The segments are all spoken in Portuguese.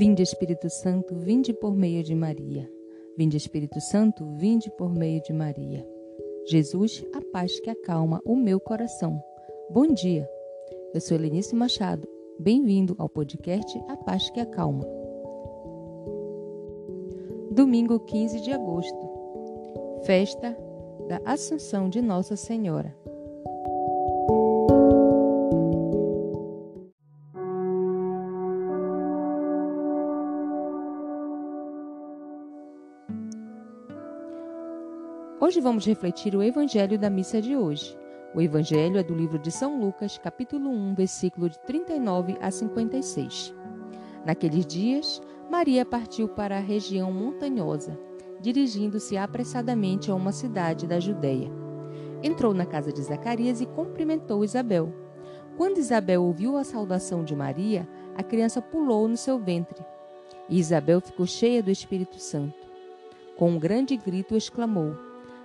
Vinde Espírito Santo, vinde por meio de Maria. Vinde Espírito Santo, vinde por meio de Maria. Jesus, a paz que acalma o meu coração. Bom dia. Eu sou Helenice Machado. Bem-vindo ao podcast A Paz que Acalma. Domingo 15 de agosto. Festa da Assunção de Nossa Senhora. Hoje vamos refletir o Evangelho da missa de hoje. O Evangelho é do livro de São Lucas, capítulo 1, versículo de 39 a 56. Naqueles dias, Maria partiu para a região montanhosa, dirigindo-se apressadamente a uma cidade da Judéia. Entrou na casa de Zacarias e cumprimentou Isabel. Quando Isabel ouviu a saudação de Maria, a criança pulou no seu ventre. E Isabel ficou cheia do Espírito Santo. Com um grande grito exclamou: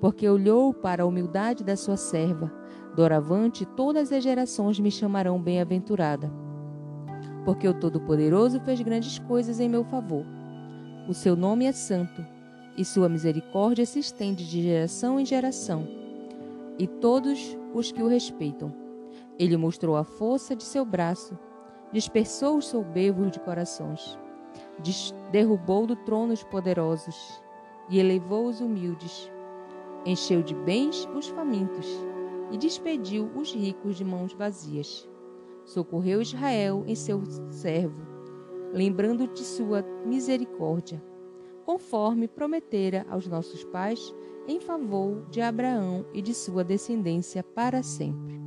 porque olhou para a humildade da sua serva. Doravante, todas as gerações me chamarão bem-aventurada. Porque o Todo-Poderoso fez grandes coisas em meu favor. O seu nome é santo, e sua misericórdia se estende de geração em geração, e todos os que o respeitam. Ele mostrou a força de seu braço, dispersou os soberbos de corações, derrubou do trono os poderosos e elevou os humildes encheu de bens os famintos e despediu os ricos de mãos vazias. Socorreu Israel em seu servo, lembrando de sua misericórdia, conforme prometera aos nossos pais, em favor de Abraão e de sua descendência para sempre.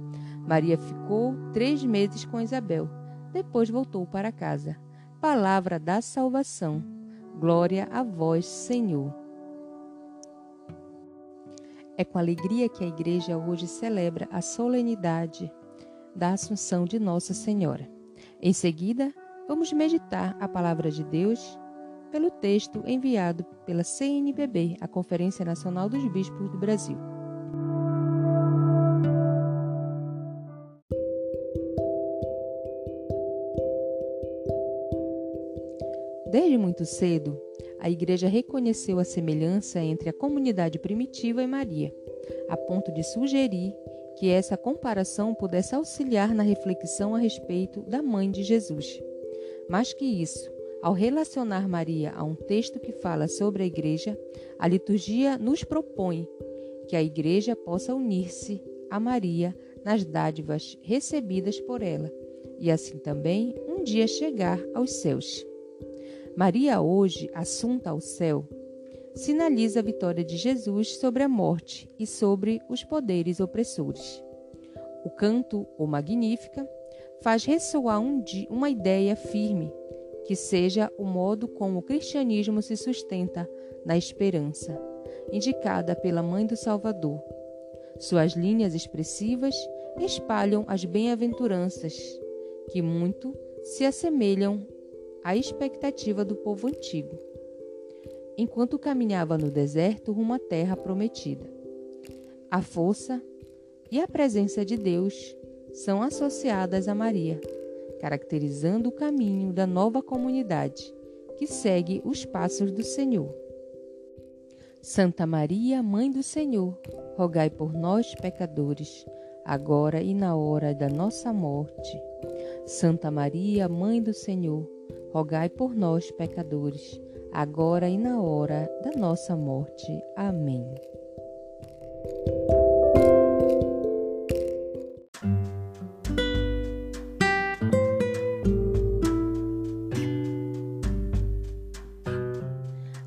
Maria ficou três meses com Isabel, depois voltou para casa. Palavra da salvação. Glória a vós, Senhor. É com alegria que a Igreja hoje celebra a solenidade da Assunção de Nossa Senhora. Em seguida, vamos meditar a palavra de Deus pelo texto enviado pela CNBB, a Conferência Nacional dos Bispos do Brasil. Desde muito cedo, a Igreja reconheceu a semelhança entre a comunidade primitiva e Maria, a ponto de sugerir que essa comparação pudesse auxiliar na reflexão a respeito da mãe de Jesus. Mais que isso, ao relacionar Maria a um texto que fala sobre a Igreja, a liturgia nos propõe que a Igreja possa unir-se a Maria nas dádivas recebidas por ela e assim também um dia chegar aos céus. Maria, hoje assunta ao céu, sinaliza a vitória de Jesus sobre a morte e sobre os poderes opressores. O canto, ou Magnífica, faz ressoar um uma ideia firme, que seja o modo como o cristianismo se sustenta na esperança, indicada pela Mãe do Salvador. Suas linhas expressivas espalham as bem-aventuranças, que muito se assemelham a expectativa do povo antigo, enquanto caminhava no deserto rumo à terra prometida. A força e a presença de Deus são associadas a Maria, caracterizando o caminho da nova comunidade que segue os passos do Senhor. Santa Maria, Mãe do Senhor, rogai por nós, pecadores, agora e na hora da nossa morte. Santa Maria, Mãe do Senhor, rogai por nós, pecadores, agora e na hora da nossa morte. Amém.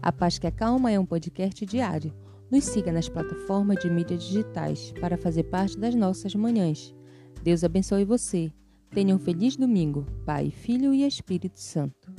A Paz que Acalma é um podcast diário. Nos siga nas plataformas de mídias digitais para fazer parte das nossas manhãs. Deus abençoe você. Tenham um feliz domingo, Pai, Filho e Espírito Santo.